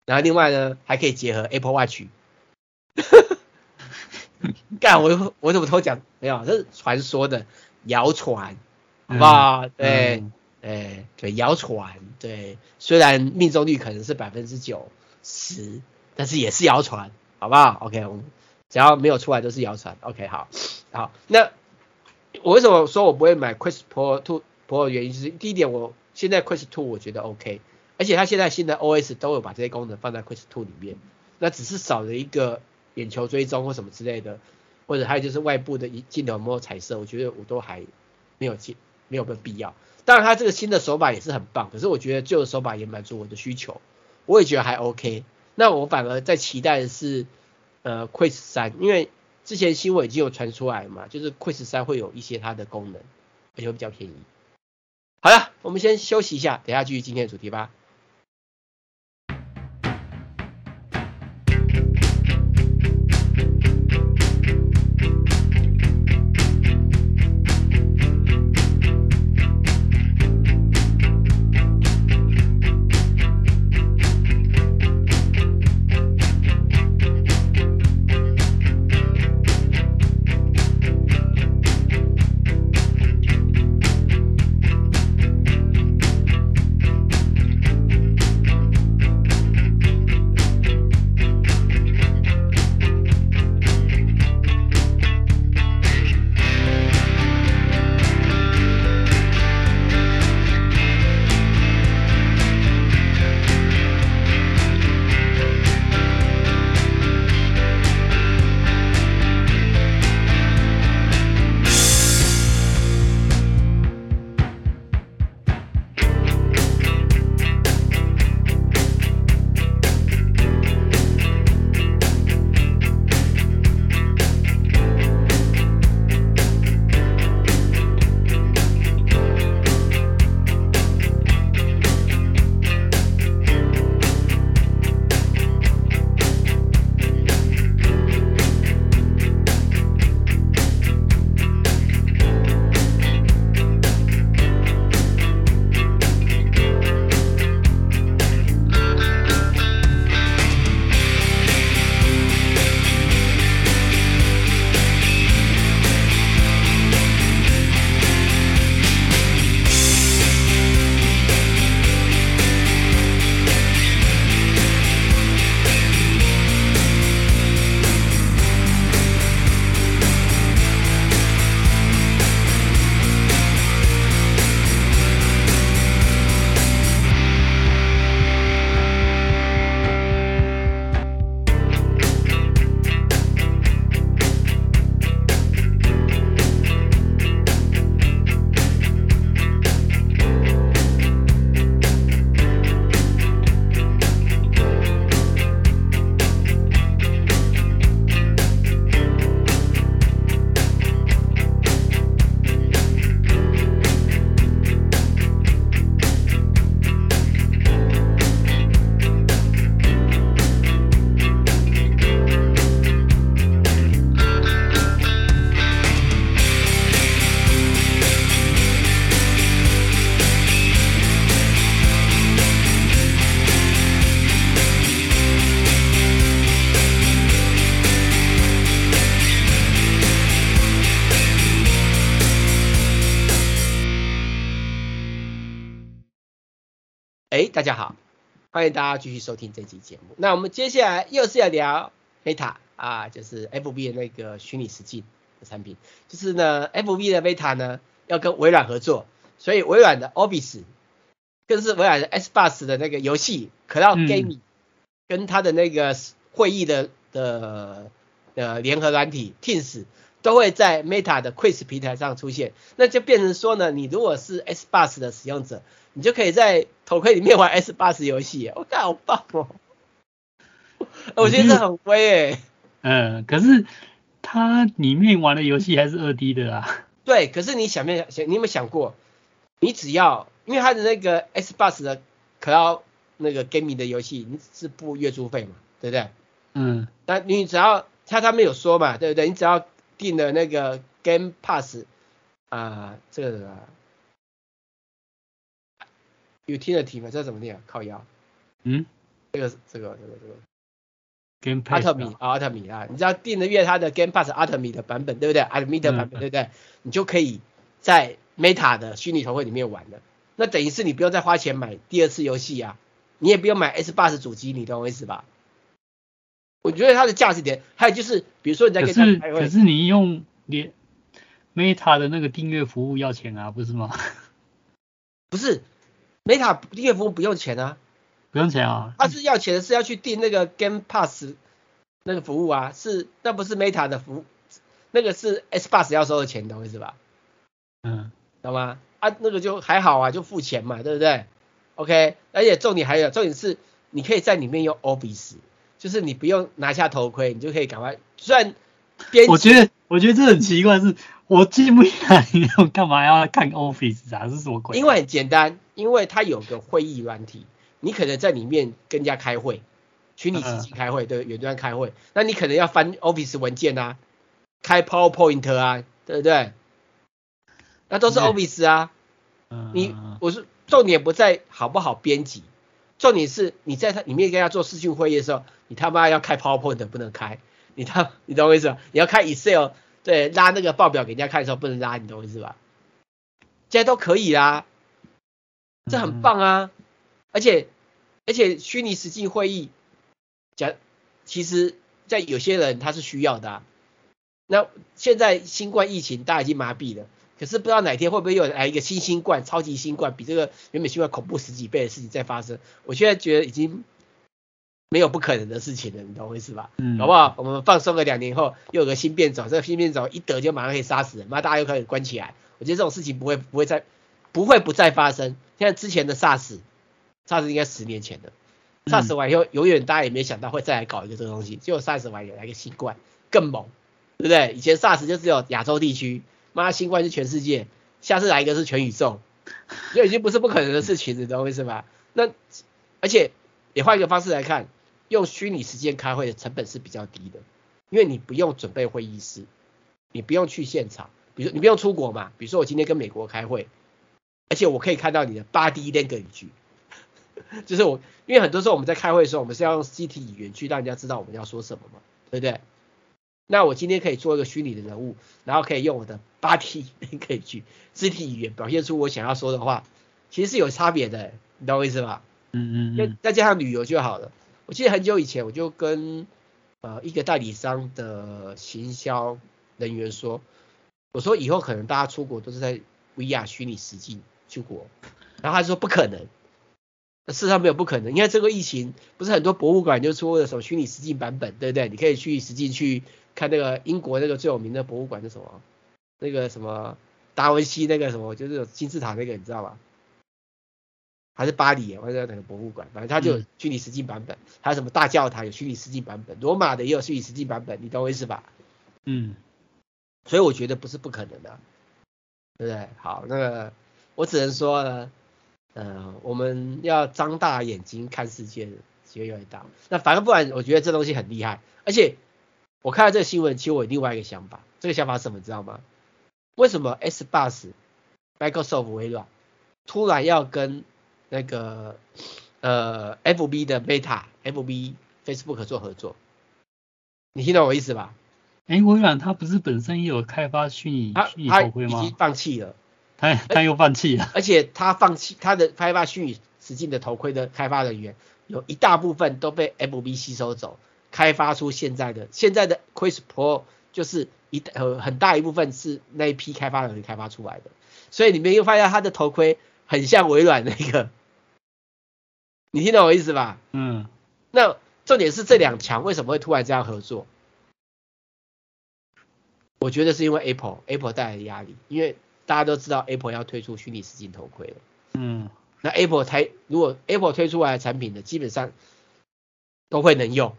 然后另外呢，还可以结合 Apple Watch。干，我我怎么偷讲？没有，这是传说的谣传，好不好？嗯、对，嗯、对对，谣传，对，虽然命中率可能是百分之九。十，但是也是谣传，好不好？OK，我们只要没有出来都是谣传。OK，好，好，那我为什么说我不会买 Quest Pro Two Pro 的原因就是第一点，我现在 Quest Two 我觉得 OK，而且它现在新的 OS 都有把这些功能放在 Quest Two 里面，那只是少了一个眼球追踪或什么之类的，或者还有就是外部的镜头没有彩色，我觉得我都还没有进，没有必要。当然，它这个新的手把也是很棒，可是我觉得旧的手把也满足我的需求。我也觉得还 OK，那我反而在期待的是，呃，Quest 三，因为之前新闻已经有传出来嘛，就是 Quest 三会有一些它的功能，而且会比较便宜。好了，我们先休息一下，等下继续今天的主题吧。欢迎大家继续收听这期节目。那我们接下来又是要聊 Meta 啊，就是 FB 的那个虚拟实境的产品。就是呢，FB 的 Meta 呢要跟微软合作，所以微软的 Office 更是微软的 Xbox 的那个游戏 Cloud Gaming、嗯、跟它的那个会议的的呃联合软体 Teams。都会在 Meta 的 Quest 平台上出现，那就变成说呢，你如果是 Xbox 的使用者，你就可以在头盔里面玩 S 八十游戏，我靠，好棒哦！我觉得这很威诶。嗯，可是它里面玩的游戏还是二 D 的啊。对，可是你想没想，你有没有想过，你只要因为它的那个 S 八十的 Cloud 那个 Gaming 的游戏，你是付月租费嘛，对不对？嗯。但你只要他他没有说嘛，对不对？你只要订了那个 Game Pass 啊，这个 Utility 嘛，这怎么念啊？靠腰。嗯，这个这个这个这个 Game Pass。Ultimate 啊，Ultimate 啊，你只要订的月它的 Game Pass Ultimate 的版本，对不对？Ultimate 的版本，对不对？你就可以在 Meta 的虚拟头盔里面玩了。那等于是你不用再花钱买第二次游戏啊，你也不用买 Xbox 主机，你懂我意思吧？我觉得它的价值点，还有就是，比如说你在跟他开会，可是你用你 Meta 的那个订阅服务要钱啊，不是吗？不是，Meta 订阅服务不用钱啊，不用钱啊，它是要钱的，是要去订那个 Game Pass 那个服务啊，是那不是 Meta 的服务，那个是 Xbox 要收的钱，懂我意思吧？嗯，懂吗？啊，那个就还好啊，就付钱嘛，对不对？OK，而且重点还有，重点是你可以在里面用 Office。就是你不用拿下头盔，你就可以赶快。虽然编，我觉得我觉得这很奇怪是，是我进不来，你干嘛要看 Office 啊？是什么鬼？因为很简单，因为它有个会议软体，你可能在里面跟人家开会，虚拟实境开会，对，远端开会，那你可能要翻 Office 文件啊，开 PowerPoint 啊，对不对？那都是 Office 啊。你我是重点不在好不好编辑。重点是你在它里面跟他做视讯会议的时候，你他妈要开 PowerPoint 不能开，你他你懂我意思吧？你要开 Excel，对，拉那个报表给人家看的时候不能拉，你懂我意思吧？现在都可以啦，这很棒啊！而且而且虚拟实境会议，讲其实在有些人他是需要的啊。那现在新冠疫情大家已经麻痹了。可是不知道哪天会不会又来一个新新冠、超级新冠，比这个原本新冠恐怖十几倍的事情再发生？我现在觉得已经没有不可能的事情了，你懂我意思吧？嗯，好不好？我们放松个两年后，又有个新变种，这个新变种一得就马上可以杀死人，妈大家又可以关起来。我觉得这种事情不会不会再不会不再发生。像之前的 SARS，SARS 应该十年前的，SARS 完以后，永远大家也没想到会再来搞一个这个东西，结果 SARS 完也来个新冠更猛，对不对？以前 SARS 就只有亚洲地区。妈，新冠是全世界，下次来一个是全宇宙，这已经不是不可能的事情，你懂我意思吧？那而且也换一个方式来看，用虚拟时间开会的成本是比较低的，因为你不用准备会议室，你不用去现场，比如你不用出国嘛，比如说我今天跟美国开会，而且我可以看到你的 body language，就是我，因为很多时候我们在开会的时候，我们是要用肢体语言去让人家知道我们要说什么嘛，对不对？那我今天可以做一个虚拟的人物，然后可以用我的 body language 肢体语言表现出我想要说的话，其实是有差别的，你懂我意思吧？嗯嗯嗯。再加上旅游就好了。我记得很久以前我就跟呃一个代理商的行销人员说，我说以后可能大家出国都是在 VR 虚拟实境出国，然后他就说不可能。事实上没有不可能，因为这个疫情不是很多博物馆就出了什么虚拟实境版本，对不对？你可以去实际去看那个英国那个最有名的博物馆是什么？那个什么达文西那个什么，就是金字塔那个，你知道吧？还是巴黎，或者哪个博物馆？反正它就有虚拟实境版本，还有什么大教堂有虚拟实境版本，罗马的也有虚拟实境版本，你懂我意思吧？嗯，所以我觉得不是不可能的，对不对？好，那个我只能说呢。呃，我们要张大眼睛看世界，机会越来越大。那反正不然，我觉得这东西很厉害。而且我看到这个新闻，其实我有另外一个想法。这个想法是什么，知道吗？为什么 S Bus、Microsoft 微软突然要跟那个呃 FB 的 Meta、FB Facebook 做合作？你听懂我意思吧？哎，微软它不是本身也有开发虚拟虚拟头盔吗？已经放弃了。他他又放弃了，而且他放弃他的开发虚拟实境的头盔的开发人员，有一大部分都被 FB 吸收走，开发出现在的现在的 Quest Pro 就是一呃很大一部分是那一批开发人员开发出来的，所以你们又发现他的头盔很像微软那个，你听懂我意思吧？嗯，那重点是这两强为什么会突然这样合作？我觉得是因为 Apple Apple 带来的压力，因为大家都知道 Apple 要推出虚拟实境头盔了。嗯，那 Apple 才如果 Apple 推出来的产品呢，基本上都会能用，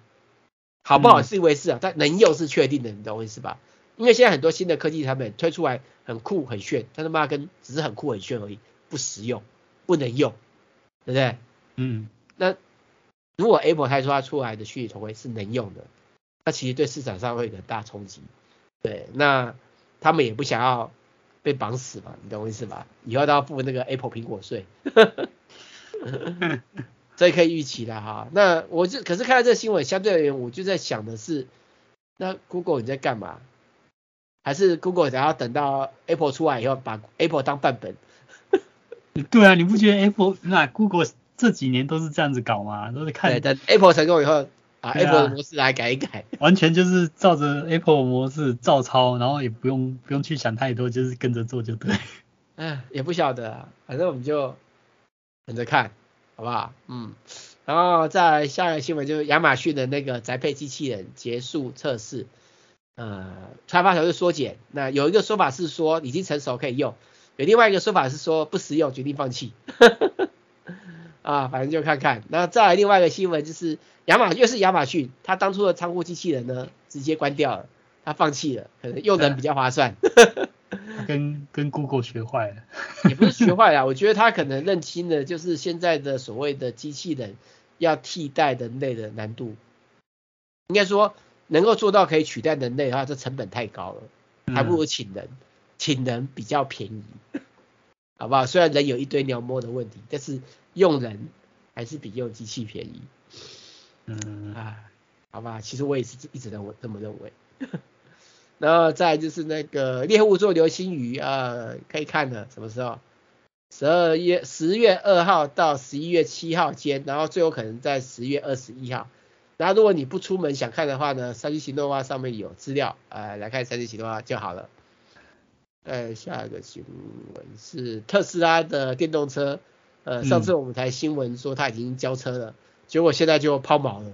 好不好是一回事啊，嗯、但能用是确定的，你懂我意思吧？因为现在很多新的科技产品推出来很酷很炫，但他妈跟只是很酷很炫而已，不实用，不能用，对不对？嗯，那如果 Apple 推出它出来的虚拟头盔是能用的，那其实对市场上会有很大冲击。对，那他们也不想要被绑死嘛，你懂我意思吧？以后都要付那个 Apple 苹果税，这可以预期的哈。那我就可是看到这个新闻，相对而言，我就在想的是，那 Google 你在干嘛？还是 Google 想要等到 Apple 出来以后，把 Apple 当范本？对啊，你不觉得 Apple 那 Google 这几年都是这样子搞吗？都是看对等 Apple 成功以后。啊，Apple 的模式来改一改，完全就是照着 Apple 模式照抄，然后也不用不用去想太多，就是跟着做就对。嗯，也不晓得啊，反正我们就等着看，好不好？嗯，然后再来下一个新闻就是亚马逊的那个宅配机器人结束测试，呃，开发条件缩减。那有一个说法是说已经成熟可以用，有另外一个说法是说不实用，决定放弃。啊，反正就看看。那再来另外一个新闻就是。亚马又是亚马逊，他当初的仓库机器人呢，直接关掉了，他放弃了，可能用人比较划算。跟跟 Google 学坏了，也不是学坏了，我觉得他可能认清了，就是现在的所谓的机器人要替代人类的难度，应该说能够做到可以取代人类的话，这成本太高了，还不如请人，请人比较便宜，好不好？虽然人有一堆鸟摸的问题，但是用人还是比用机器便宜。嗯啊，好吧，其实我也是一直认为这么认为。然后再就是那个猎户座流星雨啊，可以看的，什么时候？十二月十月二号到十一月七号间，然后最有可能在十月二十一号。然后如果你不出门想看的话呢，三星行动画上面有资料，呃，来看三星行动啊就好了。呃，下一个新闻是特斯拉的电动车，呃，上次我们台新闻说它已经交车了。嗯结果现在就抛锚了，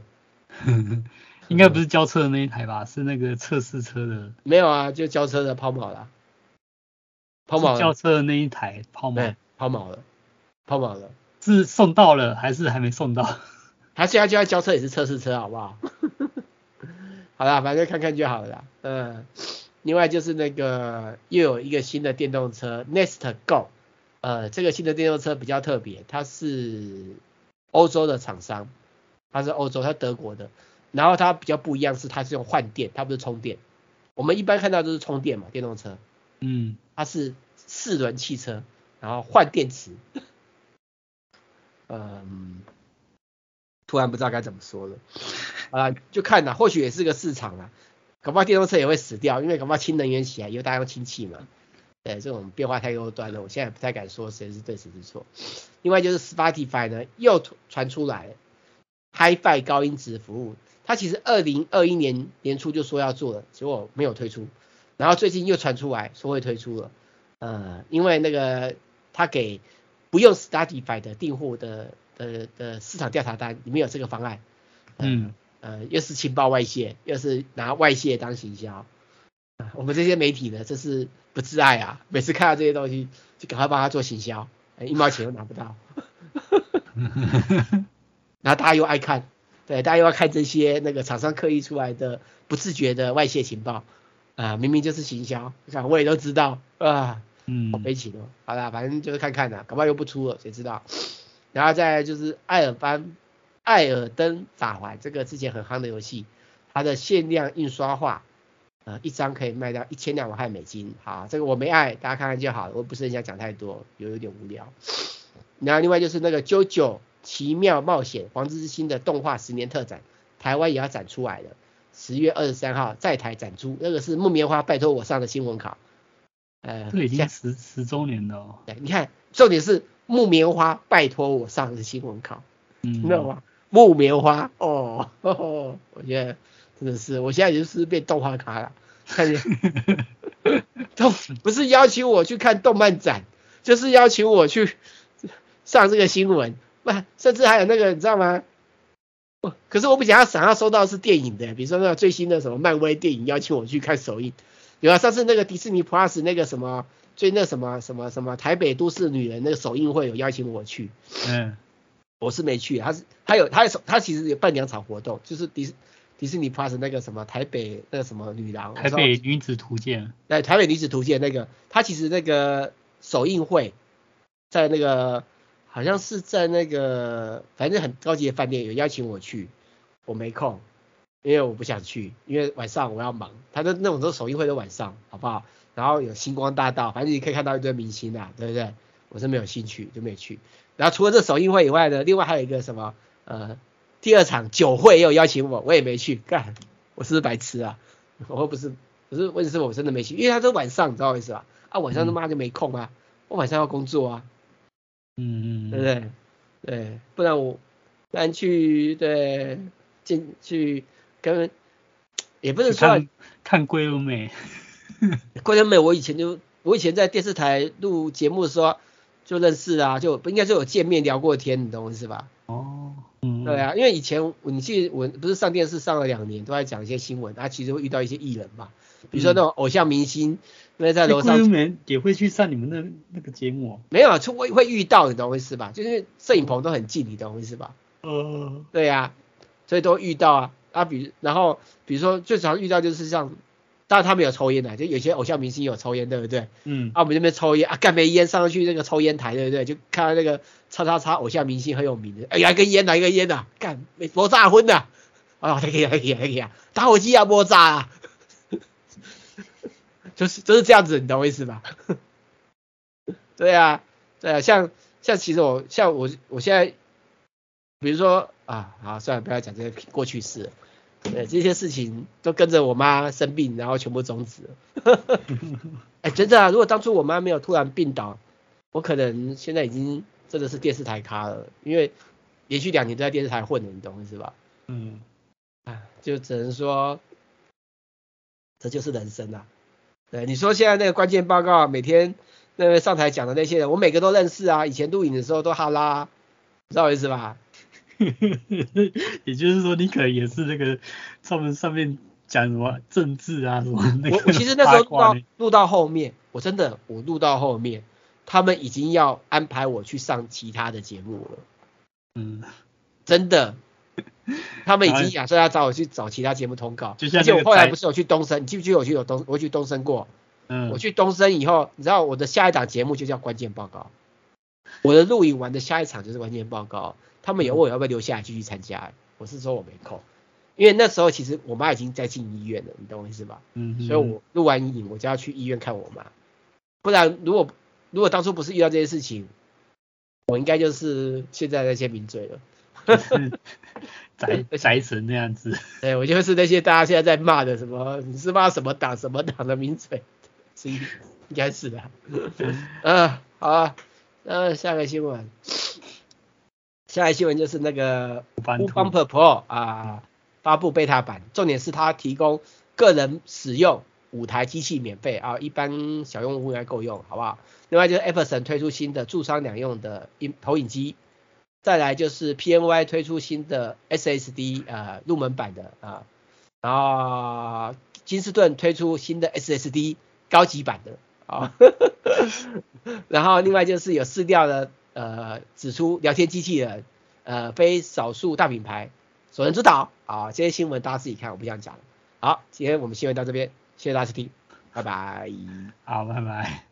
应该不是交车的那一台吧？是那个测试车的。没有啊，就交车的抛锚了。抛锚了。交车的那一台抛锚。抛锚了，抛锚了。是送到了还是还没送到？他现在就要交车也是测试车，好不好？好啦，反正看看就好了啦。嗯，另外就是那个又有一个新的电动车 Nest Go，呃，这个新的电动车比较特别，它是。欧洲的厂商，它是欧洲，它是德国的，然后它比较不一样是它是用换电，它不是充电。我们一般看到都是充电嘛，电动车，嗯，它是四轮汽车，然后换电池。嗯，突然不知道该怎么说了，啊，就看呐，或许也是个市场啊，搞不好电动车也会死掉，因为搞不好氢能源起来以后大家用氢气嘛。对，这种变化太多端了，我现在不太敢说谁是对谁是错。另外就是 Spotify 呢又传出来了，Hi-Fi 高音质服务，它其实二零二一年年初就说要做了，结果没有推出，然后最近又传出来说会推出了，呃，因为那个他给不用 Spotify 的订户的的的市场调查单里面有这个方案，嗯，呃，又是情报外泄，又是拿外泄当行销。我们这些媒体呢，这是不自爱啊！每次看到这些东西，就赶快帮他做行销，一毛钱都拿不到。然后大家又爱看，对，大家又要看这些那个厂商刻意出来的不自觉的外泄情报啊、呃，明明就是行销，你看我也都知道啊，嗯，好悲情哦。好啦，反正就是看看啦，搞不好又不出了，谁知道？然后再就是艾尔班艾尔登法环这个之前很夯的游戏，它的限量印刷画。呃，一张可以卖到一千两百块美金，好，这个我没爱，大家看看就好了，我不是很想讲太多，有有点无聊。然后另外就是那个《JoJo 奇妙冒险：黄之星》的动画十年特展，台湾也要展出来了，十月二十三号在台展出，那个是木棉花拜托我上的新闻考。呃，这已经十十周年了哦。对，你看，重点是木棉花拜托我上的新闻考，嗯，你知道吗？木棉花。哦。呵呵，我觉得真的是，我现在就是变动画咖了，看见，都不是邀请我去看动漫展，就是邀请我去上这个新闻，不，甚至还有那个你知道吗？可是我比较想要收到的是电影的，比如说那个最新的什么漫威电影邀请我去看首映，有啊，上次那个迪士尼 Plus 那个什么最那什么什么什么台北都市女人那个首映会有邀请我去，嗯，我是没去，他是他有他有他其实有办两场活动，就是迪迪士尼 Plus 那个什么台北那个什么女郎，台北女子图鉴，对，台北女子图鉴那个，他其实那个首映会在那个。好像是在那个，反正很高级的饭店有邀请我去，我没空，因为我不想去，因为晚上我要忙。他的那种都首映会都晚上，好不好？然后有星光大道，反正你可以看到一堆明星啊，对不对？我是没有兴趣，就没去。然后除了这首映会以外呢，另外还有一个什么，呃，第二场酒会也有邀请我，我也没去。干，我是不是白痴啊？我又不是，不是问题是我真的没去，因为他都晚上，你知道我意思吧？啊，晚上他妈就没空啊，我晚上要工作啊。嗯嗯，对不对？对，不然我不然去对进去跟也不是说看看桂纶镁，桂纶镁我以前就我以前在电视台录节目的时候就认识啊，就不应该是有见面聊过天，你懂我意思吧？哦，嗯，对啊，因为以前你记得我不是上电视上了两年，都在讲一些新闻，他、啊、其实会遇到一些艺人嘛，比如说那种偶像明星。嗯因为在楼上，也会去上你们那那个节目、哦。没有，就会会遇到，你懂我意思吧？就是摄影棚都很近，你懂我意思吧？呃，对呀、啊，所以都遇到啊啊，比然后比如说最常遇到就是像，当然他们有抽烟的，就有些偶像明星有抽烟，对不对？嗯。啊，我们这边抽烟啊，干没烟上去那个抽烟台，对不对？就看到那个叉叉叉偶像明星很有名的，哎呀，一根烟哪一根烟呐？干没爆炸昏的，啊，可以可以可以啊，打火机要爆炸啊！就是就是这样子，你懂我意思吧？对啊，对啊，像像其实我像我我现在，比如说啊，好算了，不要讲这些过去式了，对，这些事情都跟着我妈生病，然后全部终止了。哎，真的啊，如果当初我妈没有突然病倒，我可能现在已经真的是电视台咖了，因为连续两年都在电视台混了，你懂我意思吧？嗯，啊，就只能说，这就是人生啊。对，你说现在那个关键报告，每天那个上台讲的那些人，我每个都认识啊。以前录影的时候都哈拉，知道我意思吧？也就是说，你可能也是那个上面上面讲什么政治啊什么那个。我我其实那时候录到录到后面，我真的我录到后面，他们已经要安排我去上其他的节目了。嗯，真的。他们已经打算要找我去找其他节目通告，就像而且我后来不是有去东升，你记不记得我去有东，我去东升过？嗯，我去东升以后，你知道我的下一档节目就叫关键报告，我的录影完的下一场就是关键报告。他们有问我要不要留下来继续参加，我是说我没空，因为那时候其实我妈已经在进医院了，你懂我意思吧？嗯，所以我录完影我就要去医院看我妈，不然如果如果当初不是遇到这些事情，我应该就是现在那些名嘴了。宅 宅成那样子，对，我就是那些大家现在在骂的什么，你是骂什么党什么党的名嘴，是应该是的。嗯，好啊，那下个新闻，下一新闻就是那个 Bumper Pro 啊发布 beta 版，重点是它提供个人使用五台机器免费啊，一般小用户应该够用，好不好？另外就是 Epson 推出新的驻商两用的影投影机。再来就是 PNY 推出新的 SSD 呃入门版的啊，然后金士顿推出新的 SSD 高级版的啊，然后另外就是有试调的呃指出聊天机器人呃非少数大品牌所能主导啊，这些新闻大家自己看，我不想讲了。好，今天我们新闻到这边，谢谢大家收听，拜拜。好，拜拜。